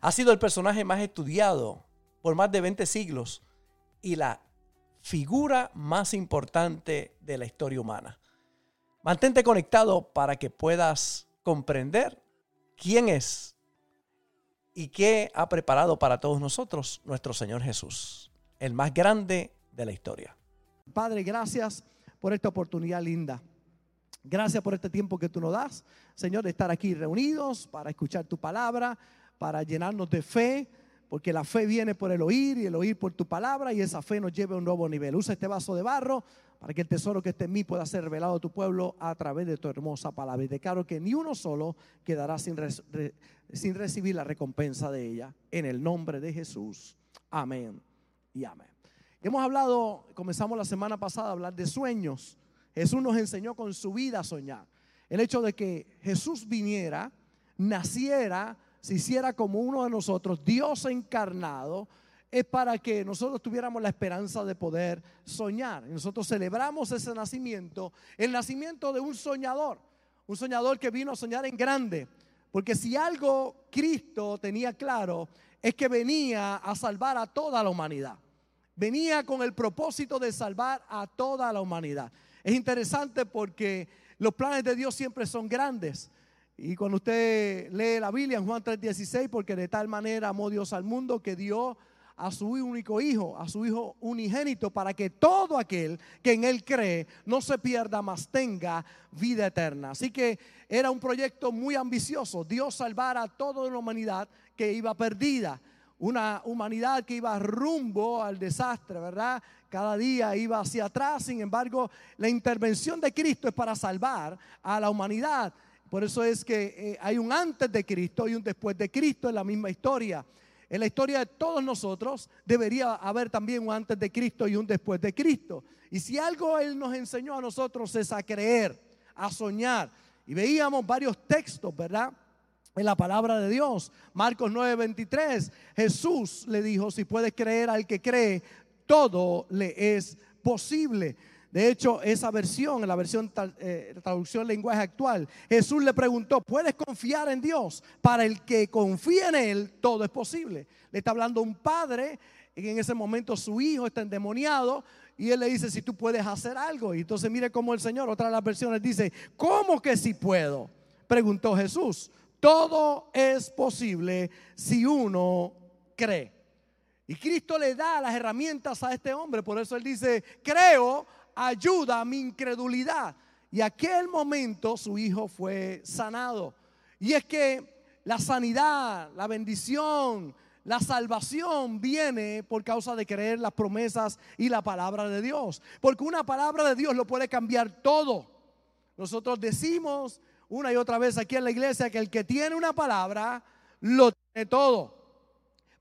Ha sido el personaje más estudiado por más de 20 siglos y la figura más importante de la historia humana. Mantente conectado para que puedas comprender quién es y qué ha preparado para todos nosotros nuestro Señor Jesús, el más grande de la historia. Padre, gracias por esta oportunidad linda. Gracias por este tiempo que tú nos das, Señor, de estar aquí reunidos para escuchar tu palabra, para llenarnos de fe, porque la fe viene por el oír y el oír por tu palabra y esa fe nos lleva a un nuevo nivel. Usa este vaso de barro para que el tesoro que esté en mí pueda ser revelado a tu pueblo a través de tu hermosa palabra. Y declaro que ni uno solo quedará sin, sin recibir la recompensa de ella. En el nombre de Jesús. Amén y amén. Hemos hablado, comenzamos la semana pasada a hablar de sueños. Jesús nos enseñó con su vida a soñar. El hecho de que Jesús viniera, naciera, se hiciera como uno de nosotros, Dios encarnado, es para que nosotros tuviéramos la esperanza de poder soñar. Nosotros celebramos ese nacimiento, el nacimiento de un soñador, un soñador que vino a soñar en grande. Porque si algo Cristo tenía claro, es que venía a salvar a toda la humanidad. Venía con el propósito de salvar a toda la humanidad. Es interesante porque los planes de Dios siempre son grandes. Y cuando usted lee la Biblia en Juan 3:16, porque de tal manera amó Dios al mundo que dio a su único hijo, a su hijo unigénito, para que todo aquel que en él cree no se pierda, mas tenga vida eterna. Así que era un proyecto muy ambicioso, Dios salvar a toda la humanidad que iba perdida, una humanidad que iba rumbo al desastre, ¿verdad? Cada día iba hacia atrás, sin embargo, la intervención de Cristo es para salvar a la humanidad. Por eso es que eh, hay un antes de Cristo y un después de Cristo en la misma historia. En la historia de todos nosotros debería haber también un antes de Cristo y un después de Cristo. Y si algo Él nos enseñó a nosotros es a creer, a soñar. Y veíamos varios textos, ¿verdad? En la palabra de Dios. Marcos 9:23, Jesús le dijo, si puedes creer al que cree, todo le es posible. De hecho, esa versión, la versión eh, traducción lenguaje actual, Jesús le preguntó, ¿puedes confiar en Dios? Para el que confía en Él, todo es posible. Le está hablando un padre, y en ese momento su hijo está endemoniado, y él le dice, si tú puedes hacer algo. Y entonces mire cómo el Señor, otra de las versiones dice, ¿cómo que si puedo? Preguntó Jesús. Todo es posible si uno cree. Y Cristo le da las herramientas a este hombre. Por eso él dice, creo, ayuda a mi incredulidad. Y aquel momento su hijo fue sanado. Y es que la sanidad, la bendición, la salvación viene por causa de creer las promesas y la palabra de Dios. Porque una palabra de Dios lo puede cambiar todo. Nosotros decimos una y otra vez aquí en la iglesia que el que tiene una palabra lo tiene todo.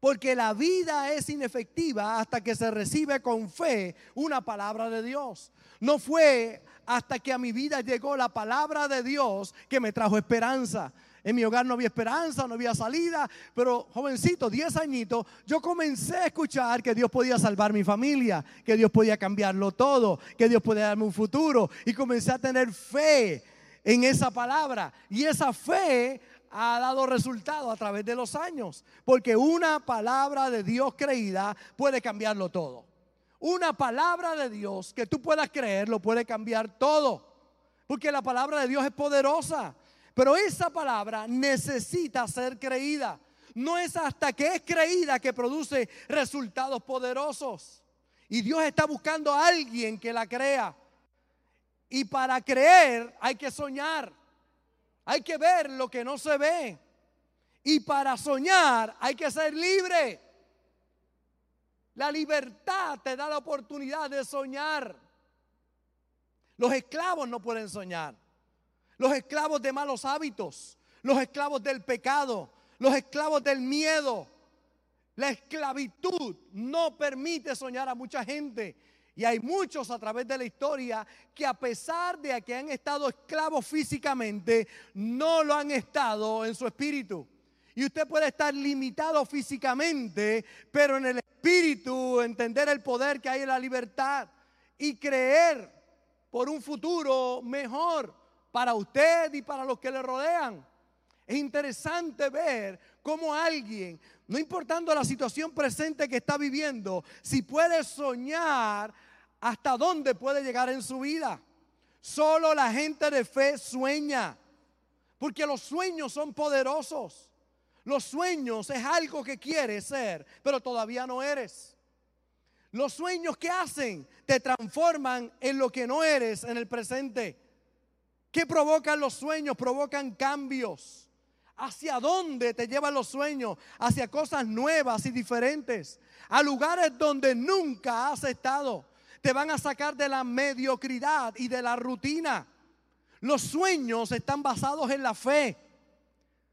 Porque la vida es inefectiva hasta que se recibe con fe una palabra de Dios. No fue hasta que a mi vida llegó la palabra de Dios que me trajo esperanza. En mi hogar no había esperanza, no había salida, pero jovencito, 10 añitos, yo comencé a escuchar que Dios podía salvar mi familia, que Dios podía cambiarlo todo, que Dios podía darme un futuro. Y comencé a tener fe en esa palabra. Y esa fe ha dado resultado a través de los años. Porque una palabra de Dios creída puede cambiarlo todo. Una palabra de Dios que tú puedas creer lo puede cambiar todo. Porque la palabra de Dios es poderosa. Pero esa palabra necesita ser creída. No es hasta que es creída que produce resultados poderosos. Y Dios está buscando a alguien que la crea. Y para creer hay que soñar. Hay que ver lo que no se ve. Y para soñar hay que ser libre. La libertad te da la oportunidad de soñar. Los esclavos no pueden soñar. Los esclavos de malos hábitos. Los esclavos del pecado. Los esclavos del miedo. La esclavitud no permite soñar a mucha gente. Y hay muchos a través de la historia que a pesar de que han estado esclavos físicamente, no lo han estado en su espíritu. Y usted puede estar limitado físicamente, pero en el espíritu entender el poder que hay en la libertad y creer por un futuro mejor para usted y para los que le rodean. Es interesante ver cómo alguien, no importando la situación presente que está viviendo, si puede soñar hasta dónde puede llegar en su vida. Solo la gente de fe sueña, porque los sueños son poderosos. Los sueños es algo que quieres ser, pero todavía no eres. Los sueños que hacen te transforman en lo que no eres en el presente. ¿Qué provocan los sueños? Provocan cambios. ¿Hacia dónde te llevan los sueños? Hacia cosas nuevas y diferentes. A lugares donde nunca has estado. Te van a sacar de la mediocridad y de la rutina. Los sueños están basados en la fe.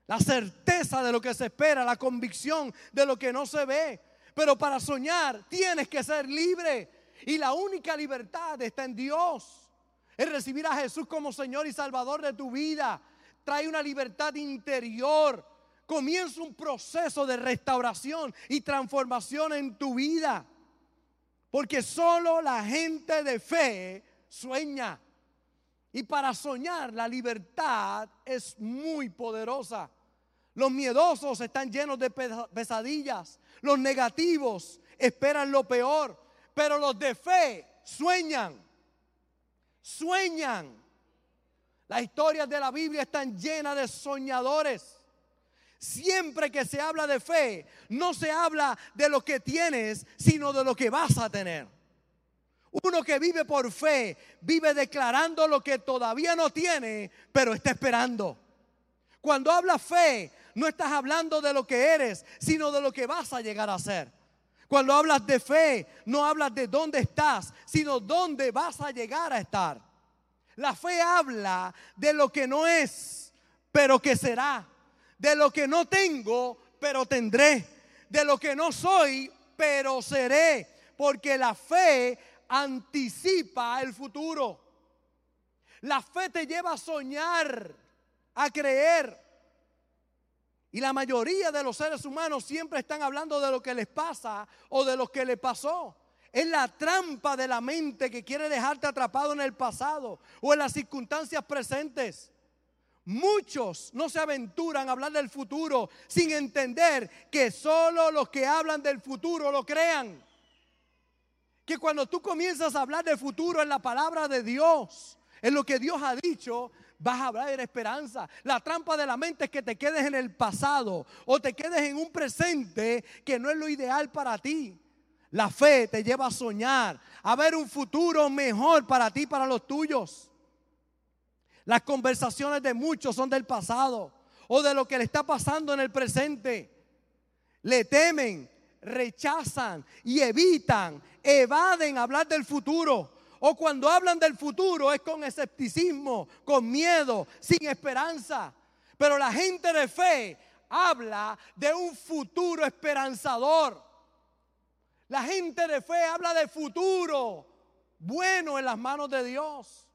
La certeza de lo que se espera, la convicción de lo que no se ve. Pero para soñar tienes que ser libre. Y la única libertad está en Dios. Es recibir a Jesús como Señor y Salvador de tu vida trae una libertad interior. Comienza un proceso de restauración y transformación en tu vida. Porque solo la gente de fe sueña. Y para soñar la libertad es muy poderosa. Los miedosos están llenos de pesadillas. Los negativos esperan lo peor. Pero los de fe sueñan. Sueñan. Las historias de la Biblia están llenas de soñadores. Siempre que se habla de fe, no se habla de lo que tienes, sino de lo que vas a tener. Uno que vive por fe, vive declarando lo que todavía no tiene, pero está esperando. Cuando hablas fe, no estás hablando de lo que eres, sino de lo que vas a llegar a ser. Cuando hablas de fe, no hablas de dónde estás, sino dónde vas a llegar a estar. La fe habla de lo que no es, pero que será. De lo que no tengo, pero tendré. De lo que no soy, pero seré. Porque la fe anticipa el futuro. La fe te lleva a soñar, a creer. Y la mayoría de los seres humanos siempre están hablando de lo que les pasa o de lo que les pasó. Es la trampa de la mente que quiere dejarte atrapado en el pasado o en las circunstancias presentes. Muchos no se aventuran a hablar del futuro sin entender que solo los que hablan del futuro lo crean. Que cuando tú comienzas a hablar del futuro en la palabra de Dios, en lo que Dios ha dicho, vas a hablar de esperanza. La trampa de la mente es que te quedes en el pasado o te quedes en un presente que no es lo ideal para ti. La fe te lleva a soñar, a ver un futuro mejor para ti, para los tuyos. Las conversaciones de muchos son del pasado o de lo que le está pasando en el presente. Le temen, rechazan y evitan, evaden hablar del futuro. O cuando hablan del futuro es con escepticismo, con miedo, sin esperanza. Pero la gente de fe habla de un futuro esperanzador. La gente de fe habla de futuro bueno en las manos de Dios.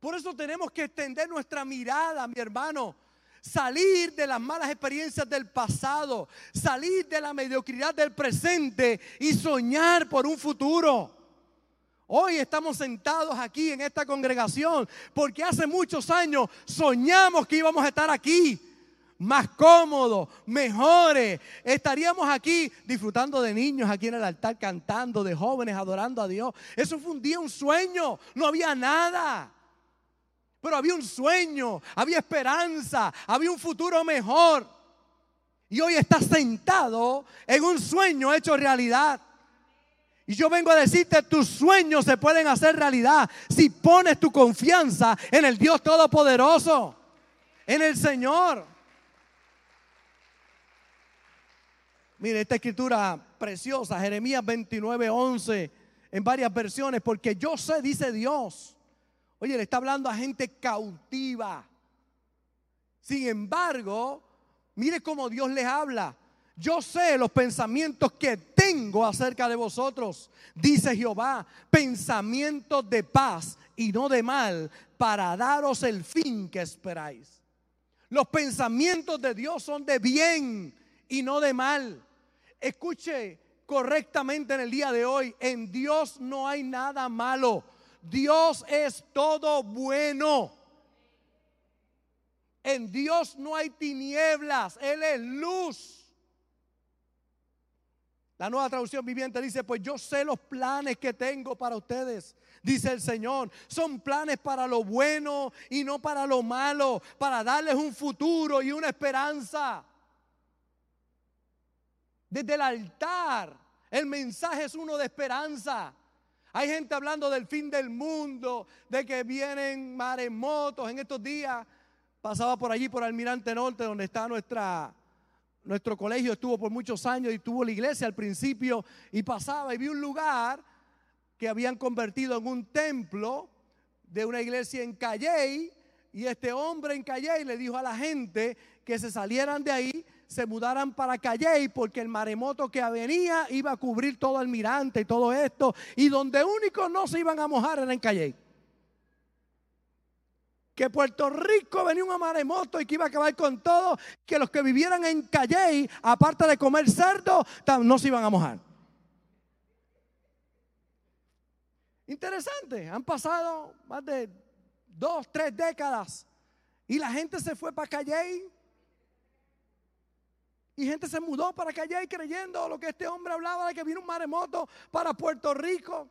Por eso tenemos que extender nuestra mirada, mi hermano. Salir de las malas experiencias del pasado, salir de la mediocridad del presente y soñar por un futuro. Hoy estamos sentados aquí en esta congregación porque hace muchos años soñamos que íbamos a estar aquí más cómodos, mejores. Estaríamos aquí disfrutando de niños aquí en el altar, cantando, de jóvenes adorando a Dios. Eso fue un día un sueño, no había nada. Pero había un sueño, había esperanza, había un futuro mejor. Y hoy estás sentado en un sueño hecho realidad. Y yo vengo a decirte, tus sueños se pueden hacer realidad si pones tu confianza en el Dios Todopoderoso, en el Señor. Mire, esta escritura preciosa, Jeremías 29, 11, en varias versiones, porque yo sé, dice Dios. Oye, le está hablando a gente cautiva. Sin embargo, mire cómo Dios les habla. Yo sé los pensamientos que tengo acerca de vosotros, dice Jehová, pensamientos de paz y no de mal, para daros el fin que esperáis. Los pensamientos de Dios son de bien y no de mal. Escuche correctamente en el día de hoy, en Dios no hay nada malo. Dios es todo bueno. En Dios no hay tinieblas, Él es luz. La nueva traducción viviente dice, pues yo sé los planes que tengo para ustedes, dice el Señor. Son planes para lo bueno y no para lo malo, para darles un futuro y una esperanza. Desde el altar, el mensaje es uno de esperanza. Hay gente hablando del fin del mundo, de que vienen maremotos en estos días. Pasaba por allí, por Almirante Norte, donde está nuestro colegio estuvo por muchos años y tuvo la iglesia al principio y pasaba y vi un lugar que habían convertido en un templo de una iglesia en Calley y este hombre en Calley le dijo a la gente que se salieran de ahí, se mudaran para Calley porque el maremoto que venía iba a cubrir todo el mirante y todo esto y donde únicos no se iban a mojar era en Calley que Puerto Rico venía un maremoto y que iba a acabar con todo, que los que vivieran en Calley, aparte de comer cerdo, no se iban a mojar. Interesante, han pasado más de dos, tres décadas y la gente se fue para Calley y gente se mudó para Calley creyendo lo que este hombre hablaba de que vino un maremoto para Puerto Rico.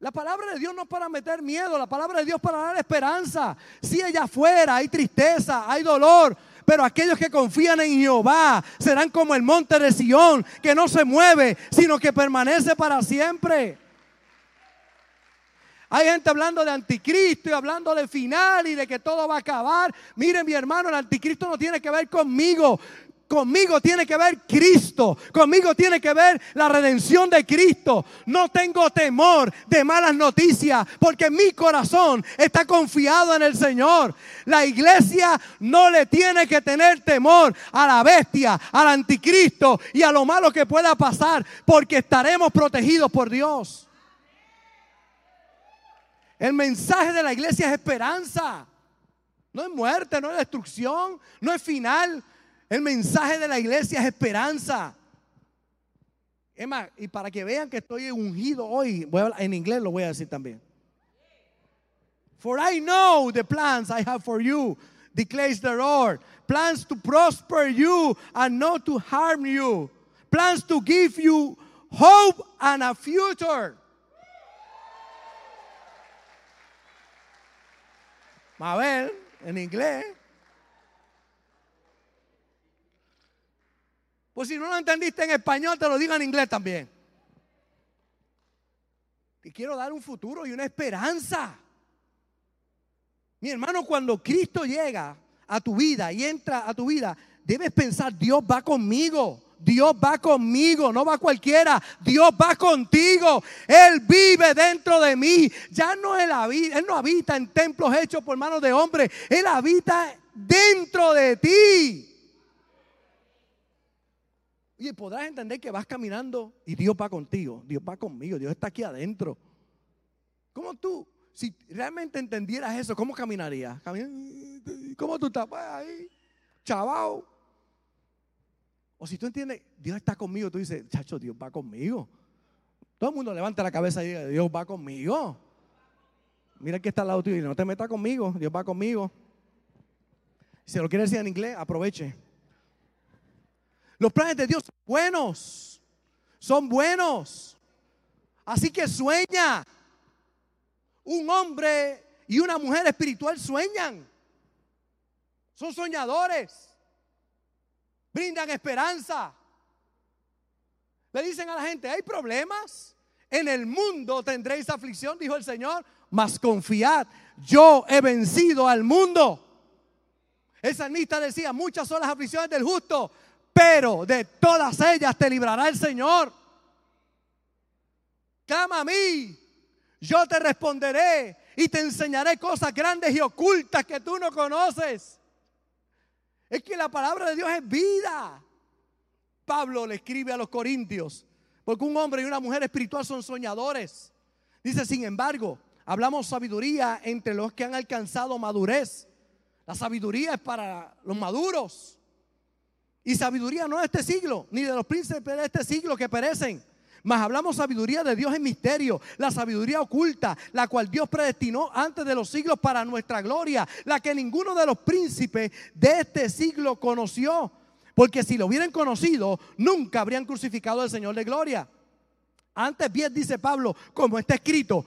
La palabra de Dios no es para meter miedo, la palabra de Dios es para dar esperanza. Si allá afuera hay tristeza, hay dolor, pero aquellos que confían en Jehová serán como el monte de Sión, que no se mueve, sino que permanece para siempre. Hay gente hablando de anticristo y hablando de final y de que todo va a acabar. Miren mi hermano, el anticristo no tiene que ver conmigo. Conmigo tiene que ver Cristo. Conmigo tiene que ver la redención de Cristo. No tengo temor de malas noticias porque mi corazón está confiado en el Señor. La iglesia no le tiene que tener temor a la bestia, al anticristo y a lo malo que pueda pasar porque estaremos protegidos por Dios. El mensaje de la iglesia es esperanza. No es muerte, no es destrucción, no es final. El mensaje de la iglesia es esperanza. Es y para que vean que estoy ungido hoy, voy a en inglés lo voy a decir también. For I know the plans I have for you, declares the Lord. Plans to prosper you and not to harm you. Plans to give you hope and a future. Ver, en inglés. Pues si no lo entendiste en español, te lo digo en inglés también. Te quiero dar un futuro y una esperanza. Mi hermano, cuando Cristo llega a tu vida y entra a tu vida, debes pensar, Dios va conmigo. Dios va conmigo, no va cualquiera. Dios va contigo. Él vive dentro de mí. Ya no él habita, él no habita en templos hechos por manos de hombres. Él habita dentro de ti. Y podrás entender que vas caminando y Dios va contigo, Dios va conmigo, Dios está aquí adentro. ¿Cómo tú, si realmente entendieras eso, cómo caminarías? ¿Cómo tú estás? Pues ahí, chavao. O si tú entiendes, Dios está conmigo, tú dices, chacho, Dios va conmigo. Todo el mundo levanta la cabeza y dice, Dios va conmigo. Mira que está al lado tuyo y no te metas conmigo, Dios va conmigo. Si lo quieres decir en inglés, aproveche. Los planes de Dios son buenos. Son buenos. Así que sueña. Un hombre y una mujer espiritual sueñan. Son soñadores. Brindan esperanza. Le dicen a la gente, hay problemas. En el mundo tendréis aflicción, dijo el Señor. Mas confiad, yo he vencido al mundo. El salmista decía, muchas son las aflicciones del justo, pero de todas ellas te librará el Señor. Clama a mí, yo te responderé y te enseñaré cosas grandes y ocultas que tú no conoces. Es que la palabra de Dios es vida. Pablo le escribe a los corintios, porque un hombre y una mujer espiritual son soñadores. Dice, sin embargo, hablamos sabiduría entre los que han alcanzado madurez. La sabiduría es para los maduros. Y sabiduría no de este siglo, ni de los príncipes de este siglo que perecen. Mas hablamos sabiduría de Dios en misterio, la sabiduría oculta, la cual Dios predestinó antes de los siglos para nuestra gloria, la que ninguno de los príncipes de este siglo conoció. Porque si lo hubieran conocido, nunca habrían crucificado al Señor de gloria. Antes bien dice Pablo, como está escrito,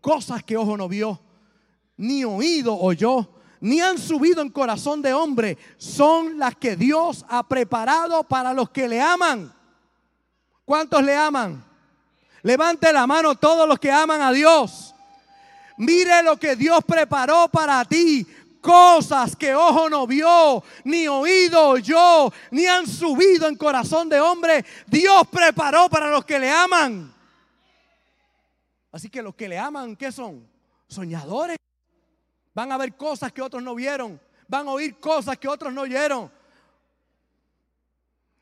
cosas que ojo no vio, ni oído oyó, ni han subido en corazón de hombre, son las que Dios ha preparado para los que le aman. ¿Cuántos le aman? Levante la mano todos los que aman a Dios. Mire lo que Dios preparó para ti. Cosas que ojo no vio, ni oído oyó, ni han subido en corazón de hombre. Dios preparó para los que le aman. Así que los que le aman, ¿qué son? Soñadores. Van a ver cosas que otros no vieron. Van a oír cosas que otros no oyeron.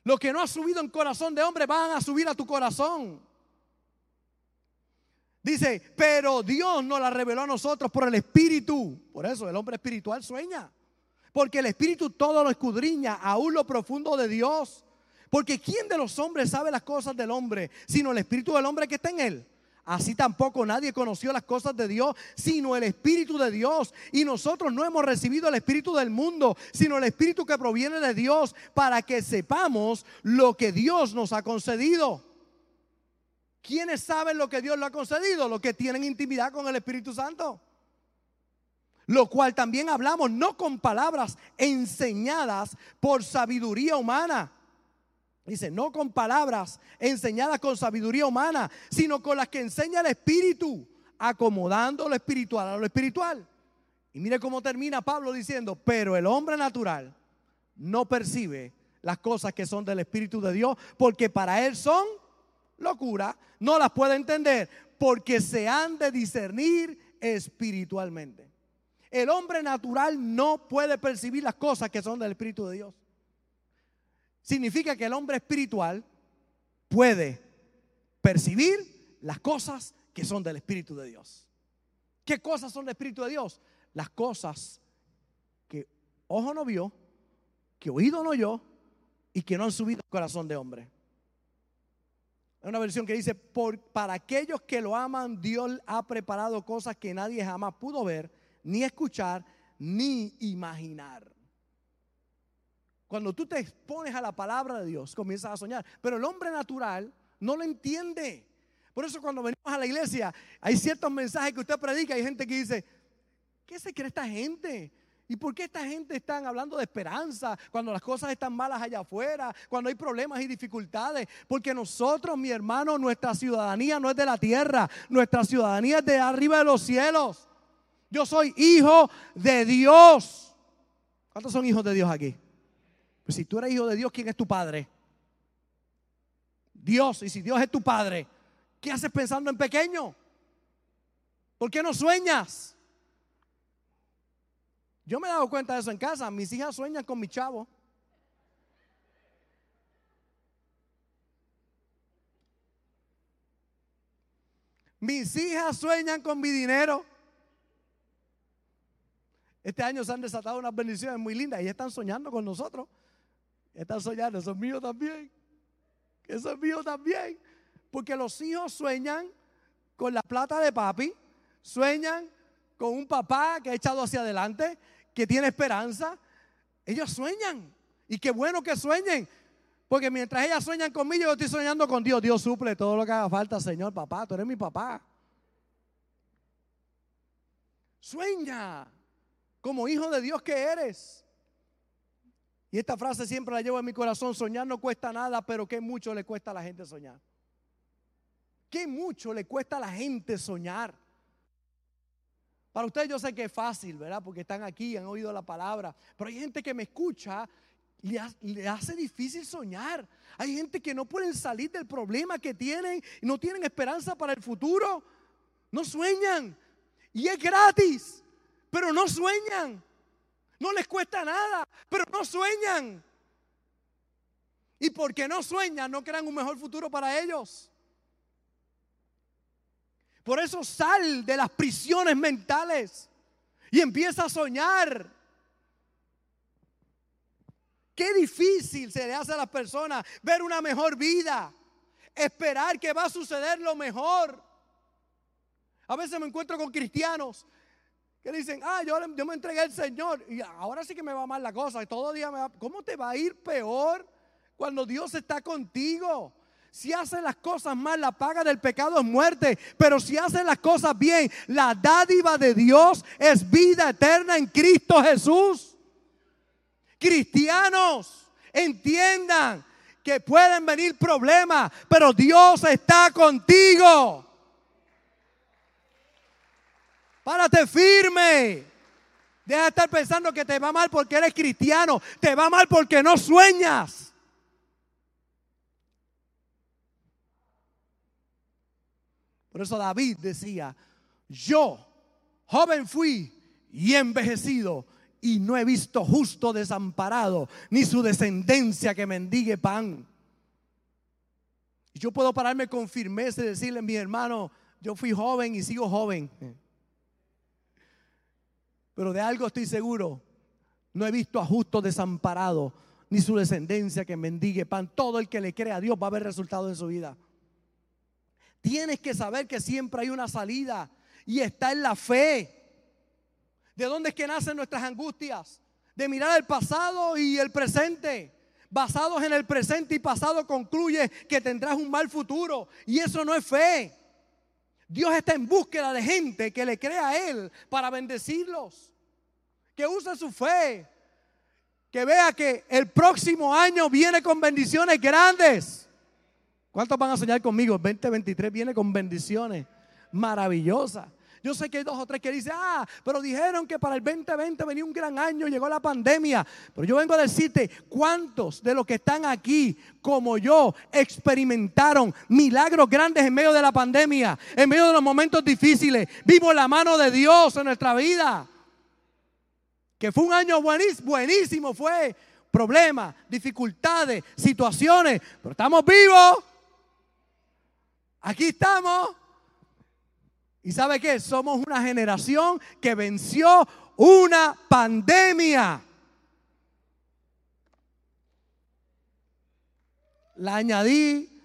Lo que no ha subido en corazón de hombre van a subir a tu corazón. Dice, pero Dios nos la reveló a nosotros por el Espíritu. Por eso el hombre espiritual sueña. Porque el Espíritu todo lo escudriña, aún lo profundo de Dios. Porque ¿quién de los hombres sabe las cosas del hombre, sino el Espíritu del hombre que está en él? Así tampoco nadie conoció las cosas de Dios, sino el Espíritu de Dios. Y nosotros no hemos recibido el Espíritu del mundo, sino el Espíritu que proviene de Dios, para que sepamos lo que Dios nos ha concedido. ¿Quiénes saben lo que Dios le ha concedido? Los que tienen intimidad con el Espíritu Santo. Lo cual también hablamos no con palabras enseñadas por sabiduría humana Dice, no con palabras enseñadas con sabiduría humana, sino con las que enseña el Espíritu, acomodando lo espiritual a lo espiritual. Y mire cómo termina Pablo diciendo, pero el hombre natural no percibe las cosas que son del Espíritu de Dios, porque para él son locura, no las puede entender, porque se han de discernir espiritualmente. El hombre natural no puede percibir las cosas que son del Espíritu de Dios significa que el hombre espiritual puede percibir las cosas que son del Espíritu de Dios. ¿Qué cosas son del Espíritu de Dios? Las cosas que ojo no vio, que oído no oyó y que no han subido al corazón de hombre. Hay una versión que dice, por, para aquellos que lo aman, Dios ha preparado cosas que nadie jamás pudo ver, ni escuchar, ni imaginar. Cuando tú te expones a la palabra de Dios, comienzas a soñar. Pero el hombre natural no lo entiende. Por eso cuando venimos a la iglesia, hay ciertos mensajes que usted predica. Hay gente que dice, ¿qué se cree esta gente? ¿Y por qué esta gente está hablando de esperanza cuando las cosas están malas allá afuera, cuando hay problemas y dificultades? Porque nosotros, mi hermano, nuestra ciudadanía no es de la tierra, nuestra ciudadanía es de arriba de los cielos. Yo soy hijo de Dios. ¿Cuántos son hijos de Dios aquí? Pues si tú eres hijo de Dios, ¿quién es tu padre? Dios. Y si Dios es tu padre, ¿qué haces pensando en pequeño? ¿Por qué no sueñas? Yo me he dado cuenta de eso en casa. Mis hijas sueñan con mi chavo. Mis hijas sueñan con mi dinero. Este año se han desatado unas bendiciones muy lindas y están soñando con nosotros. Están soñando, son míos también. Eso es mío también. Porque los hijos sueñan con la plata de papi, sueñan con un papá que ha echado hacia adelante, que tiene esperanza. Ellos sueñan. Y qué bueno que sueñen. Porque mientras ellas sueñan conmigo, yo estoy soñando con Dios. Dios suple todo lo que haga falta, Señor, papá. Tú eres mi papá. Sueña como hijo de Dios que eres. Y esta frase siempre la llevo en mi corazón, soñar no cuesta nada, pero qué mucho le cuesta a la gente soñar. Qué mucho le cuesta a la gente soñar. Para ustedes yo sé que es fácil, ¿verdad? Porque están aquí, han oído la palabra. Pero hay gente que me escucha y le hace difícil soñar. Hay gente que no pueden salir del problema que tienen no tienen esperanza para el futuro. No sueñan. Y es gratis, pero no sueñan. No les cuesta nada, pero no sueñan. Y porque no sueñan, no crean un mejor futuro para ellos. Por eso sal de las prisiones mentales y empieza a soñar. Qué difícil se le hace a las personas ver una mejor vida, esperar que va a suceder lo mejor. A veces me encuentro con cristianos que dicen, ah, yo, yo me entregué al Señor y ahora sí que me va mal la cosa. Todo día me va, ¿cómo te va a ir peor cuando Dios está contigo? Si haces las cosas mal, la paga del pecado es muerte. Pero si haces las cosas bien, la dádiva de Dios es vida eterna en Cristo Jesús. Cristianos, entiendan que pueden venir problemas, pero Dios está contigo. Párate firme. Deja de estar pensando que te va mal porque eres cristiano. Te va mal porque no sueñas. Por eso David decía, yo joven fui y envejecido y no he visto justo desamparado, ni su descendencia que mendigue pan. Yo puedo pararme con firmeza y decirle, mi hermano, yo fui joven y sigo joven. Pero de algo estoy seguro, no he visto a justo desamparado, ni su descendencia que mendigue pan. Todo el que le cree a Dios va a ver resultados en su vida. Tienes que saber que siempre hay una salida y está en la fe. ¿De dónde es que nacen nuestras angustias? De mirar el pasado y el presente. Basados en el presente y pasado concluye que tendrás un mal futuro. Y eso no es fe. Dios está en búsqueda de gente que le crea a Él para bendecirlos. Que use su fe. Que vea que el próximo año viene con bendiciones grandes. ¿Cuántos van a soñar conmigo? El 2023 viene con bendiciones maravillosas. Yo sé que hay dos o tres que dicen, ah, pero dijeron que para el 2020 venía un gran año, llegó la pandemia. Pero yo vengo a decirte, ¿cuántos de los que están aquí, como yo, experimentaron milagros grandes en medio de la pandemia, en medio de los momentos difíciles? Vimos la mano de Dios en nuestra vida. Que fue un año buenísimo, buenísimo fue. Problemas, dificultades, situaciones, pero estamos vivos. Aquí estamos. ¿Y sabe qué? Somos una generación que venció una pandemia. La añadí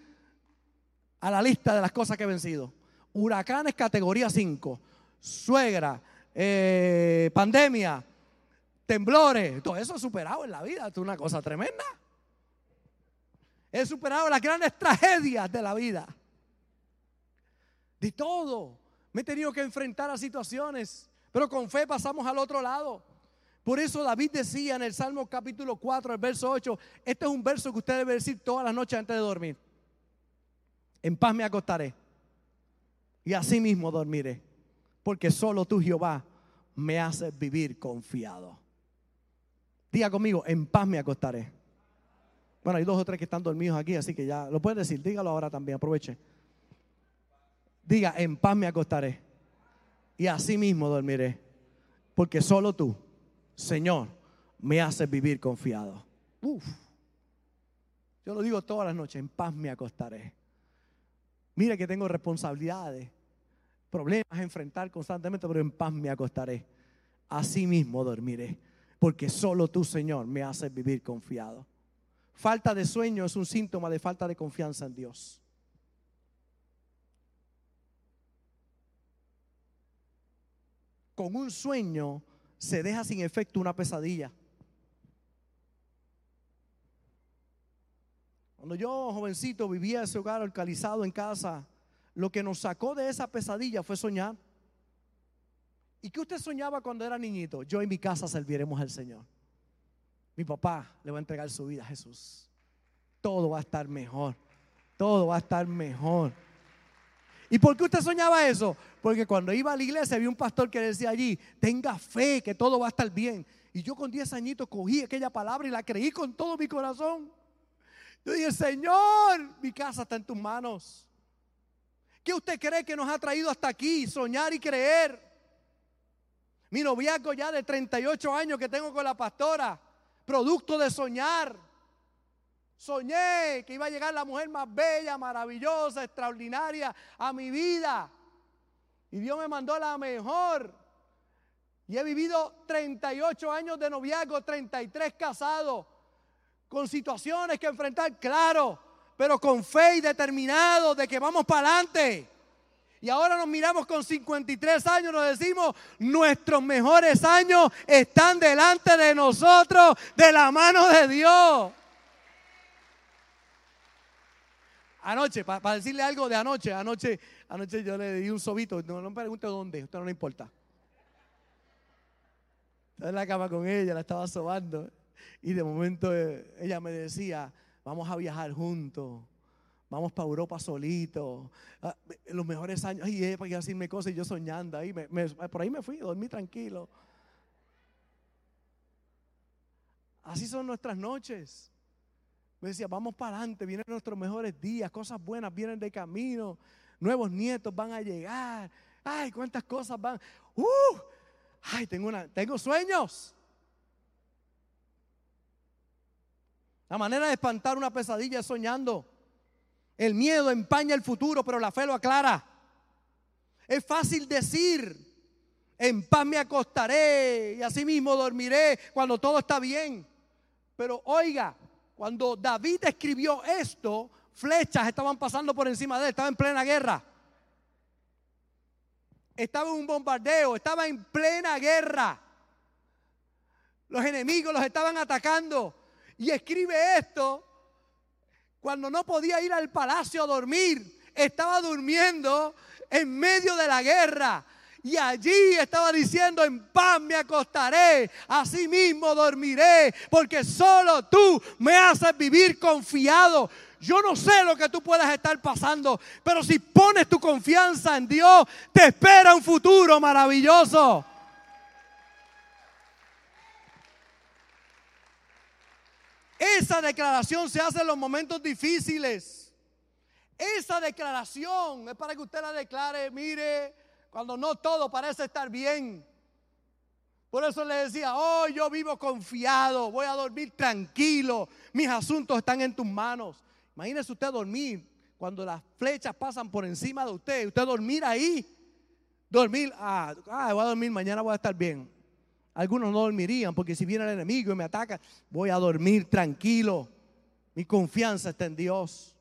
a la lista de las cosas que he vencido. Huracanes categoría 5, suegra, eh, pandemia, temblores, todo eso he superado en la vida. es una cosa tremenda. He superado las grandes tragedias de la vida. De todo. Me he tenido que enfrentar a situaciones, pero con fe pasamos al otro lado. Por eso David decía en el Salmo capítulo 4, el verso 8, este es un verso que usted debe decir todas las noches antes de dormir. En paz me acostaré y así mismo dormiré, porque solo tú Jehová me haces vivir confiado. Diga conmigo, en paz me acostaré. Bueno, hay dos o tres que están dormidos aquí, así que ya lo puedes decir, dígalo ahora también, aproveche. Diga, en paz me acostaré y así mismo dormiré, porque solo tú, Señor, me haces vivir confiado. Uf. Yo lo digo todas las noches, en paz me acostaré. Mire que tengo responsabilidades, problemas a enfrentar constantemente, pero en paz me acostaré. Así mismo dormiré, porque solo tú, Señor, me haces vivir confiado. Falta de sueño es un síntoma de falta de confianza en Dios. Con un sueño se deja sin efecto una pesadilla. Cuando yo, jovencito, vivía ese hogar alcalizado en casa, lo que nos sacó de esa pesadilla fue soñar. ¿Y qué usted soñaba cuando era niñito? Yo en mi casa serviremos al Señor. Mi papá le va a entregar su vida a Jesús. Todo va a estar mejor. Todo va a estar mejor. ¿Y por qué usted soñaba eso? Porque cuando iba a la iglesia había un pastor que decía allí, tenga fe que todo va a estar bien. Y yo con 10 añitos cogí aquella palabra y la creí con todo mi corazón. Yo dije, Señor, mi casa está en tus manos. ¿Qué usted cree que nos ha traído hasta aquí? Soñar y creer. Mi noviazgo ya de 38 años que tengo con la pastora, producto de soñar. Soñé que iba a llegar la mujer más bella, maravillosa, extraordinaria a mi vida. Y Dios me mandó la mejor. Y he vivido 38 años de noviazgo, 33 casados, con situaciones que enfrentar, claro, pero con fe y determinado de que vamos para adelante. Y ahora nos miramos con 53 años, nos decimos, nuestros mejores años están delante de nosotros, de la mano de Dios. Anoche, para decirle algo de anoche, anoche, anoche yo le di un sobito, no, me pregunte dónde, usted no le importa. Estaba en la cama con ella, la estaba sobando. Y de momento eh, ella me decía, vamos a viajar juntos vamos para Europa solito, ah, los mejores años, ay, eh, para decirme cosas y yo soñando ahí, por ahí me fui, dormí tranquilo. Así son nuestras noches. Me decía, vamos para adelante, vienen nuestros mejores días, cosas buenas vienen de camino, nuevos nietos van a llegar. Ay, cuántas cosas van. Uh, ay, tengo, una, tengo sueños. La manera de espantar una pesadilla es soñando. El miedo empaña el futuro, pero la fe lo aclara. Es fácil decir, en paz me acostaré y así mismo dormiré cuando todo está bien. Pero oiga, cuando David escribió esto, flechas estaban pasando por encima de él, estaba en plena guerra. Estaba en un bombardeo, estaba en plena guerra. Los enemigos los estaban atacando. Y escribe esto cuando no podía ir al palacio a dormir, estaba durmiendo en medio de la guerra. Y allí estaba diciendo, en paz me acostaré, así mismo dormiré, porque solo tú me haces vivir confiado. Yo no sé lo que tú puedas estar pasando, pero si pones tu confianza en Dios, te espera un futuro maravilloso. Esa declaración se hace en los momentos difíciles. Esa declaración es para que usted la declare, mire, cuando no todo parece estar bien. Por eso le decía, oh, yo vivo confiado, voy a dormir tranquilo, mis asuntos están en tus manos. Imagínese usted dormir cuando las flechas pasan por encima de usted, usted dormir ahí, dormir, ah, ah voy a dormir, mañana voy a estar bien. Algunos no dormirían porque si viene el enemigo y me ataca, voy a dormir tranquilo. Mi confianza está en Dios.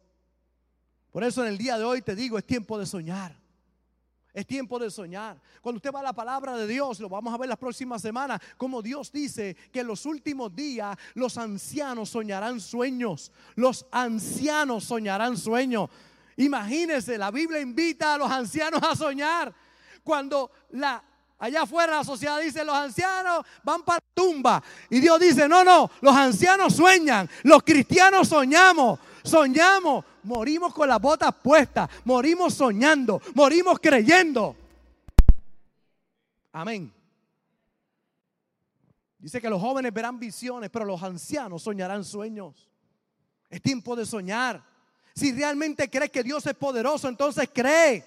Por eso en el día de hoy te digo, es tiempo de soñar. Es tiempo de soñar. Cuando usted va a la palabra de Dios, lo vamos a ver las próximas semanas, como Dios dice que en los últimos días los ancianos soñarán sueños. Los ancianos soñarán sueños. Imagínense, la Biblia invita a los ancianos a soñar. Cuando la Allá afuera la sociedad dice, los ancianos van para la tumba. Y Dios dice, no, no, los ancianos sueñan, los cristianos soñamos, soñamos, morimos con las botas puestas, morimos soñando, morimos creyendo. Amén. Dice que los jóvenes verán visiones, pero los ancianos soñarán sueños. Es tiempo de soñar. Si realmente crees que Dios es poderoso, entonces cree.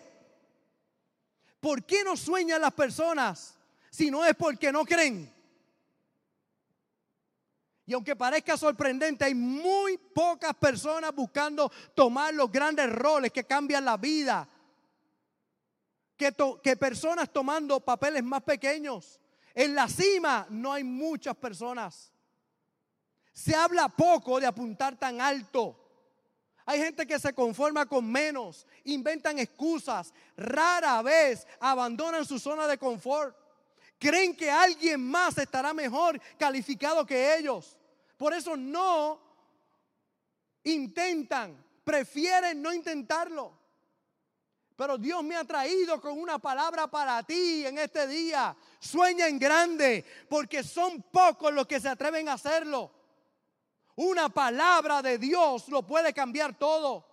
¿Por qué no sueñan las personas si no es porque no creen? Y aunque parezca sorprendente, hay muy pocas personas buscando tomar los grandes roles que cambian la vida. Que, personas tomando papeles más pequeños. En la cima no hay muchas personas. Se habla poco de apuntar tan alto. Hay gente que se conforma con menos, inventan excusas, rara vez abandonan su zona de confort. Creen que alguien más estará mejor calificado que ellos. Por eso no intentan, prefieren no intentarlo. Pero Dios me ha traído con una palabra para ti en este día. Sueña en grande, porque son pocos los que se atreven a hacerlo. Una palabra de Dios lo puede cambiar todo.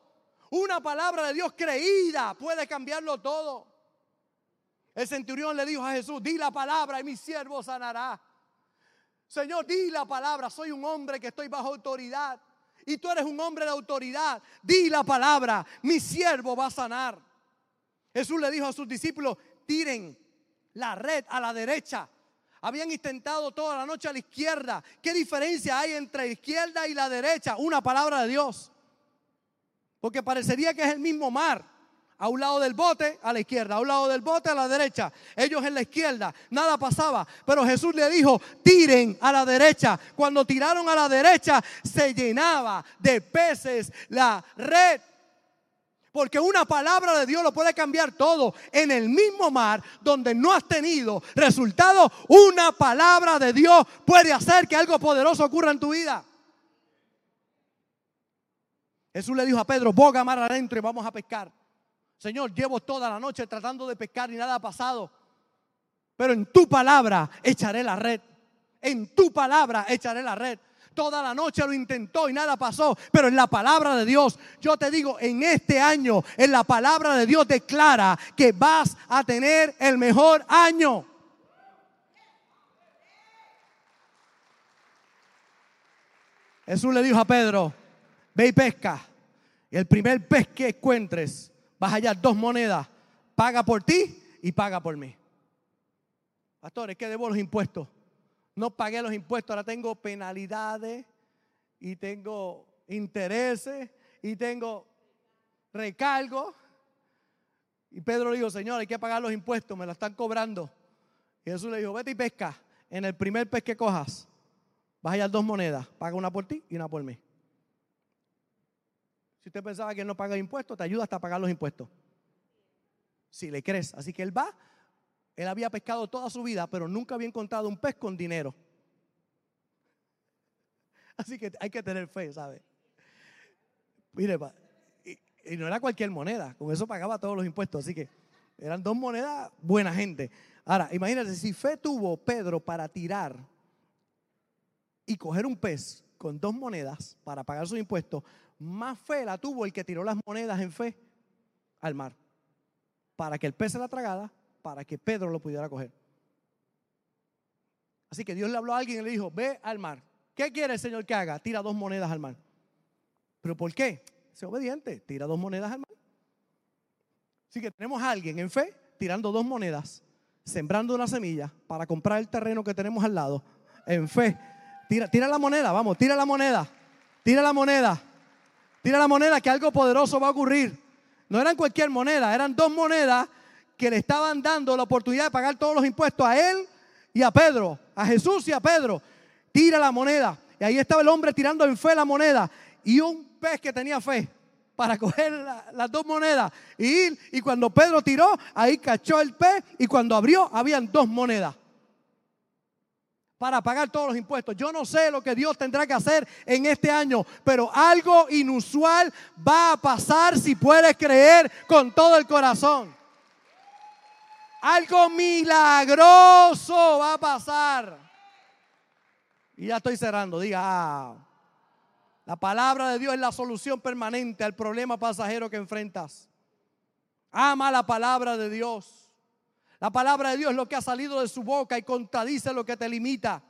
Una palabra de Dios creída puede cambiarlo todo. El centurión le dijo a Jesús, di la palabra y mi siervo sanará. Señor, di la palabra, soy un hombre que estoy bajo autoridad. Y tú eres un hombre de autoridad. Di la palabra, mi siervo va a sanar. Jesús le dijo a sus discípulos, tiren la red a la derecha Habían intentado toda la noche a la izquierda. ¿Qué diferencia hay entre la izquierda y la derecha? Una palabra de Dios. Porque parecería que es el mismo mar. A un lado del bote, a la izquierda. A un lado del bote, a la derecha. Ellos en la izquierda. Nada pasaba. Pero Jesús le dijo, tiren a la derecha. Cuando tiraron a la derecha, se llenaba de peces la red. Porque una palabra de Dios lo puede cambiar todo. En el mismo mar donde no has tenido resultado, una palabra de Dios puede hacer que algo poderoso ocurra en tu vida. Jesús le dijo a Pedro, boga mar adentro y vamos a pescar. Señor, llevo toda la noche tratando de pescar y nada ha pasado. Pero en tu palabra echaré la red. En tu palabra echaré la red. Toda la noche lo intentó y nada pasó. Pero en la palabra de Dios, yo te digo, en este año, en la palabra de Dios declara que vas a tener el mejor año. Jesús le dijo a Pedro, ve y pesca. Y el primer pez que encuentres, vas a hallar dos monedas. Paga por ti y paga por mí. Pastores, que debo los impuestos no pagué los impuestos, ahora tengo penalidades y tengo intereses y tengo recargo. Y Pedro le dijo, Señor, hay que pagar los impuestos, me lo están cobrando. Y Jesús le dijo, vete y pesca. En el primer pez que cojas, vas a hallar dos monedas. Paga una por ti y una por mí. Si usted pensaba que no paga impuestos, te ayuda hasta pagar los impuestos. Si le crees. Así que él va él había pescado toda su vida, pero nunca había encontrado un pez con dinero. Así que hay que tener fe, ¿sabe? Mire, y, no era cualquier moneda, con eso pagaba todos los impuestos, así que eran dos monedas, buena gente. Ahora, imagínate, si fe tuvo Pedro para tirar y coger un pez con dos monedas para pagar sus impuestos, más fe la tuvo el que tiró las monedas en fe al mar, para que el pez se la tragara para que Pedro lo pudiera coger. Así que Dios le habló a alguien y le dijo, ve al mar. ¿Qué quiere el Señor que haga? Tira dos monedas al mar. ¿Pero por qué? Sé obediente, tira dos monedas al mar. Así que tenemos a alguien en fe tirando dos monedas, sembrando una semilla para comprar el terreno que tenemos al lado. En fe. Tira, tira la moneda, vamos, tira la moneda. Tira la moneda. Tira la moneda que algo poderoso va a ocurrir. No eran cualquier moneda, eran dos monedas que le estaban dando la oportunidad de pagar todos los impuestos a él y a Pedro, a Jesús y a Pedro. Tira la moneda. Y ahí estaba el hombre tirando en fe la moneda. Y un pez que tenía fe para coger las dos monedas y ir. Y cuando Pedro tiró, ahí cachó el pez. Y cuando abrió, habían dos monedas para pagar todos los impuestos. Yo no sé lo que Dios tendrá que hacer en este año, pero algo inusual va a pasar si puedes creer con todo el corazón. Algo milagroso va a pasar. Y ya estoy cerrando. Diga, ah, la palabra de Dios es la solución permanente al problema pasajero que enfrentas. Ama la palabra de Dios. La palabra de Dios es lo que ha salido de su boca y contradice lo que te limita.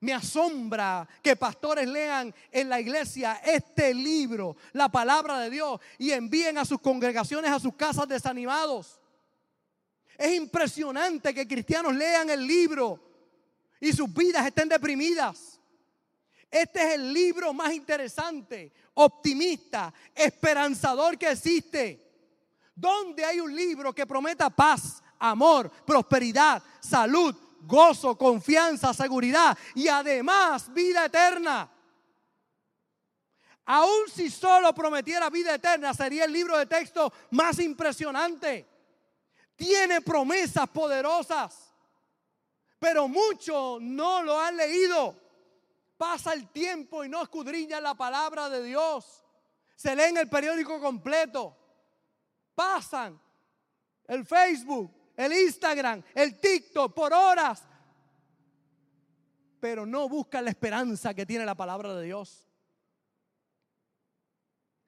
Me asombra que pastores lean en la iglesia este libro, la palabra de Dios, y envíen a sus congregaciones, a sus casas desanimados. Es impresionante que cristianos lean el libro y sus vidas estén deprimidas. Este es el libro más interesante, optimista, esperanzador que existe. Donde hay un libro que prometa paz, amor, prosperidad, salud, gozo, confianza, seguridad y además vida eterna. Aun si solo prometiera vida eterna, sería el libro de texto más impresionante tiene promesas poderosas, pero muchos no lo han leído. Pasa el tiempo y no escudriñan la palabra de Dios. Se leen el periódico completo. Pasan el Facebook, el Instagram, el TikTok por horas. Pero no buscan la esperanza que tiene la palabra de Dios.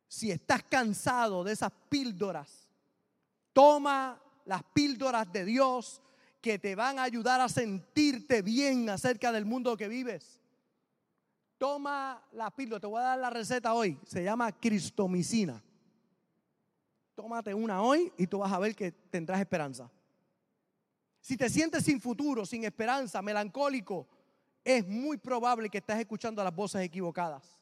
Si estás cansado de esas píldoras, toma las píldoras de Dios que te van a ayudar a sentirte bien acerca del mundo que vives. Toma la píldora, te voy a dar la receta hoy, se llama cristomicina. Tómate una hoy y tú vas a ver que tendrás esperanza. Si te sientes sin futuro, sin esperanza, melancólico, es muy probable que estés escuchando las voces equivocadas.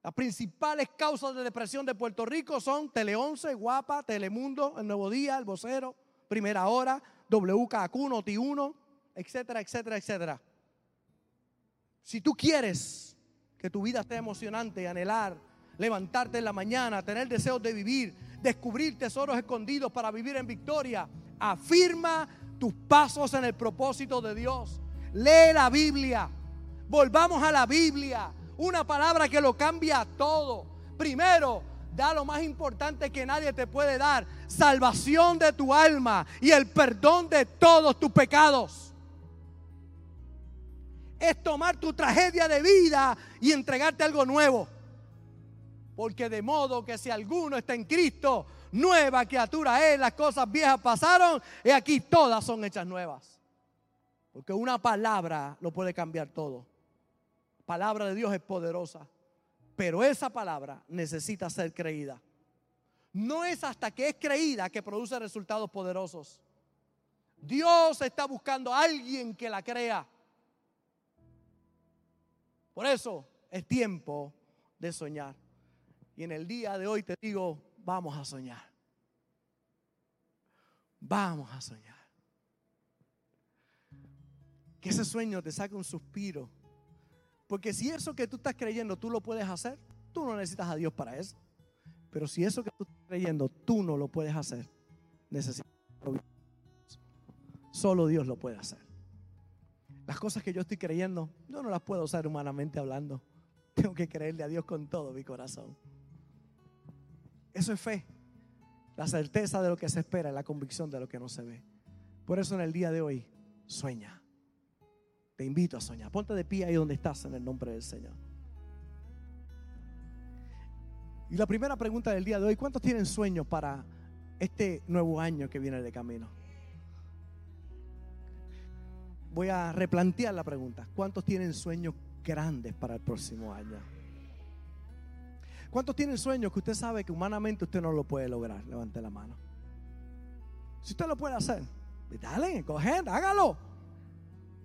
Las principales causas de depresión de Puerto Rico son Tele 11, Guapa, Telemundo, El Nuevo Día, El Vocero, Primera Hora, WKQ, Noti1, etcétera, etcétera, etcétera. Si tú quieres que tu vida esté emocionante, anhelar, levantarte en la mañana, tener deseos de vivir, descubrir tesoros escondidos para vivir en victoria, afirma tus pasos en el propósito de Dios. Lee la Biblia. Volvamos a la Biblia. Una palabra que lo cambia todo. Primero, da lo más importante que nadie te puede dar. Salvación de tu alma y el perdón de todos tus pecados. Es tomar tu tragedia de vida y entregarte algo nuevo. Porque de modo que si alguno está en Cristo, nueva criatura es, las cosas viejas pasaron y aquí todas son hechas nuevas. Porque una palabra lo puede cambiar todo palabra de Dios es poderosa, pero esa palabra necesita ser creída. No es hasta que es creída que produce resultados poderosos. Dios está buscando a alguien que la crea. Por eso es tiempo de soñar. Y en el día de hoy te digo, vamos a soñar. Vamos a soñar. Que ese sueño te saque un suspiro porque si eso que tú estás creyendo tú lo puedes hacer, tú no necesitas a Dios para eso. Pero si eso que tú estás creyendo tú no lo puedes hacer, necesitas Solo Dios lo puede hacer. Las cosas que yo estoy creyendo, yo no las puedo usar humanamente hablando. Tengo que creerle a Dios con todo mi corazón. Eso es fe. La certeza de lo que se espera, la convicción de lo que no se ve. Por eso en el día de hoy, sueña. Te invito a soñar. Ponte de pie ahí donde estás en el nombre del Señor. Y la primera pregunta del día de hoy, ¿cuántos tienen sueños para este nuevo año que viene de camino? Voy a replantear la pregunta. ¿Cuántos tienen sueños grandes para el próximo año? ¿Cuántos tienen sueños que usted sabe que humanamente usted no lo puede lograr? Levante la mano. Si usted lo puede hacer, dale, cogen, hágalo.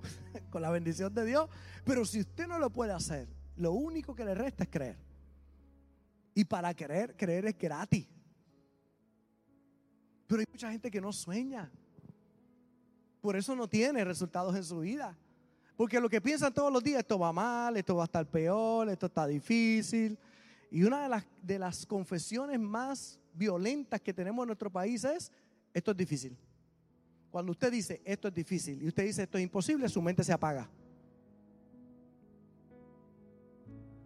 con la bendición de Dios. Pero si usted no lo puede hacer, lo único que le resta es creer. Y para creer, creer es gratis. Pero hay mucha gente que no sueña. Por eso no tiene resultados en su vida. Porque lo que piensan todos los días, esto va mal, esto va a estar peor, esto está difícil. Y una de las, de las confesiones más violentas que tenemos en nuestro país es, esto es difícil. Cuando usted dice esto es difícil y usted dice esto es imposible, su mente se apaga.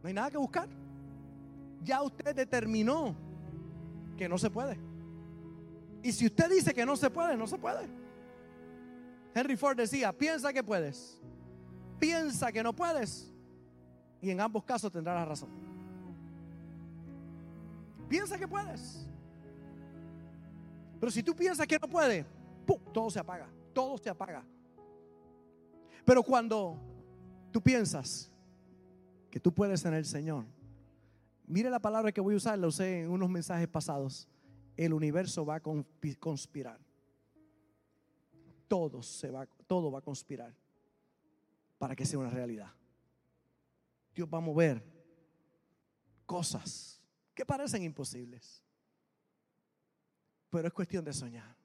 No hay nada que buscar. Ya usted determinó que no se puede. Y si usted dice que no se puede, no se puede. Henry Ford decía, piensa que puedes, piensa que no puedes. Y en ambos casos tendrá la razón. Piensa que puedes. Pero si tú piensas que no puedes, todo se apaga, todo se apaga. Pero cuando tú piensas que tú puedes en el Señor, mire la palabra que voy a usar, la usé en unos mensajes pasados. El universo va a conspirar. Todo, se va, todo va a conspirar para que sea una realidad. Dios va a mover cosas parecen imposibles. Pero es cuestión de soñar.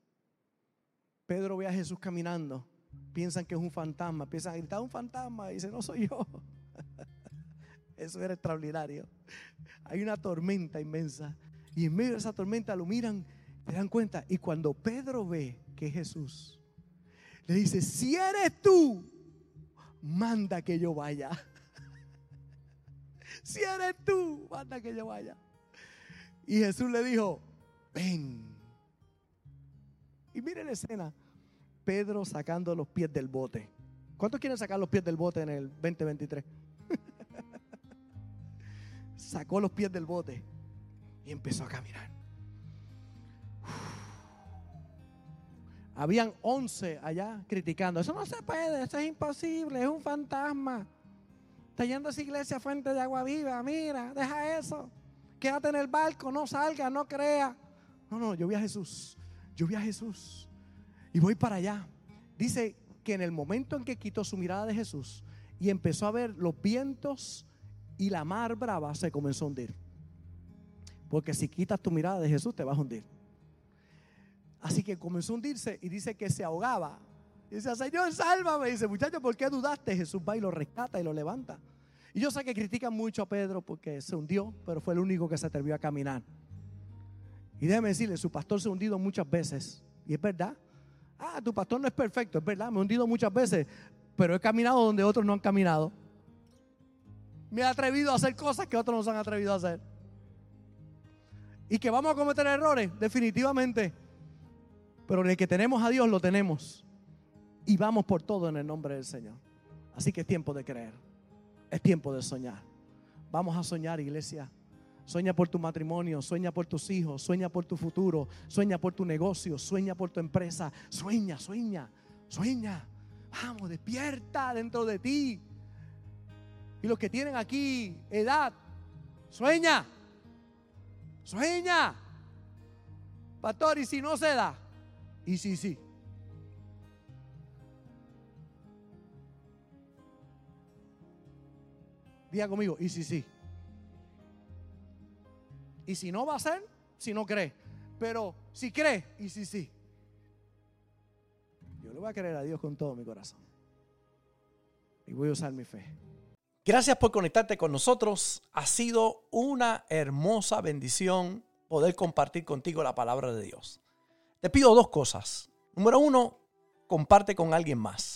Pedro ve a Jesús caminando. Piensan que es un fantasma. Piensan, gritar un fantasma. Y dice, no soy yo. Eso era extraordinario. Hay una tormenta inmensa. Y en medio de esa tormenta lo miran, se dan cuenta. Y cuando Pedro ve que es Jesús, le dice, si eres tú, manda que yo vaya. si eres tú, manda que yo vaya. Y Jesús le dijo, ven. Y mire la escena. Pedro sacando los pies del bote. ¿Cuántos quieren sacar los pies del bote en el 2023? Sacó los pies del bote y empezó a caminar. Habían 11 allá criticando. Eso no se puede, eso es imposible, es un fantasma. Está yendo a esa iglesia fuente de agua viva. Mira, deja eso. Quédate en el barco, no salga, no crea. No, no, yo vi a Jesús. Yo vi a Jesús. Y voy para allá. Dice que en el momento en que quitó su mirada de Jesús y empezó a ver los vientos y la mar brava, se comenzó a hundir. Porque si quitas tu mirada de Jesús, te vas a hundir. Así que comenzó a hundirse y dice que se ahogaba. Y dice, Señor, sálvame. Dice, muchacho, ¿por qué dudaste? Jesús va y lo rescata y lo levanta. Y yo sé que critican mucho a Pedro porque se hundió, pero fue el único que se atrevió a caminar. Y déjeme decirle, su pastor se ha hundido muchas veces. Y es verdad. Ah, tu pastor no es perfecto, es verdad, me he hundido muchas veces, pero he caminado donde otros no han caminado. Me he atrevido a hacer cosas que otros no se han atrevido a hacer. Y que vamos a cometer errores, definitivamente. Pero el que tenemos a Dios lo tenemos. Y vamos por todo en el nombre del Señor. Así que es tiempo de creer. Es tiempo de soñar. Vamos a soñar, iglesia. Sueña por tu matrimonio, sueña por tus hijos, sueña por tu futuro, sueña por tu negocio, sueña por tu empresa. Sueña, sueña, sueña. Vamos, despierta dentro de ti. Y los que tienen aquí edad, sueña, sueña. Pastor, y si no se da, y si sí. Diga conmigo, y si sí. Y si no va a ser, si no cree. Pero si cree, y si sí. Yo le voy a creer a Dios con todo mi corazón. Y voy a usar mi fe. Gracias por conectarte con nosotros. Ha sido una hermosa bendición poder compartir contigo la palabra de Dios. Te pido dos cosas. Número uno, comparte con alguien más.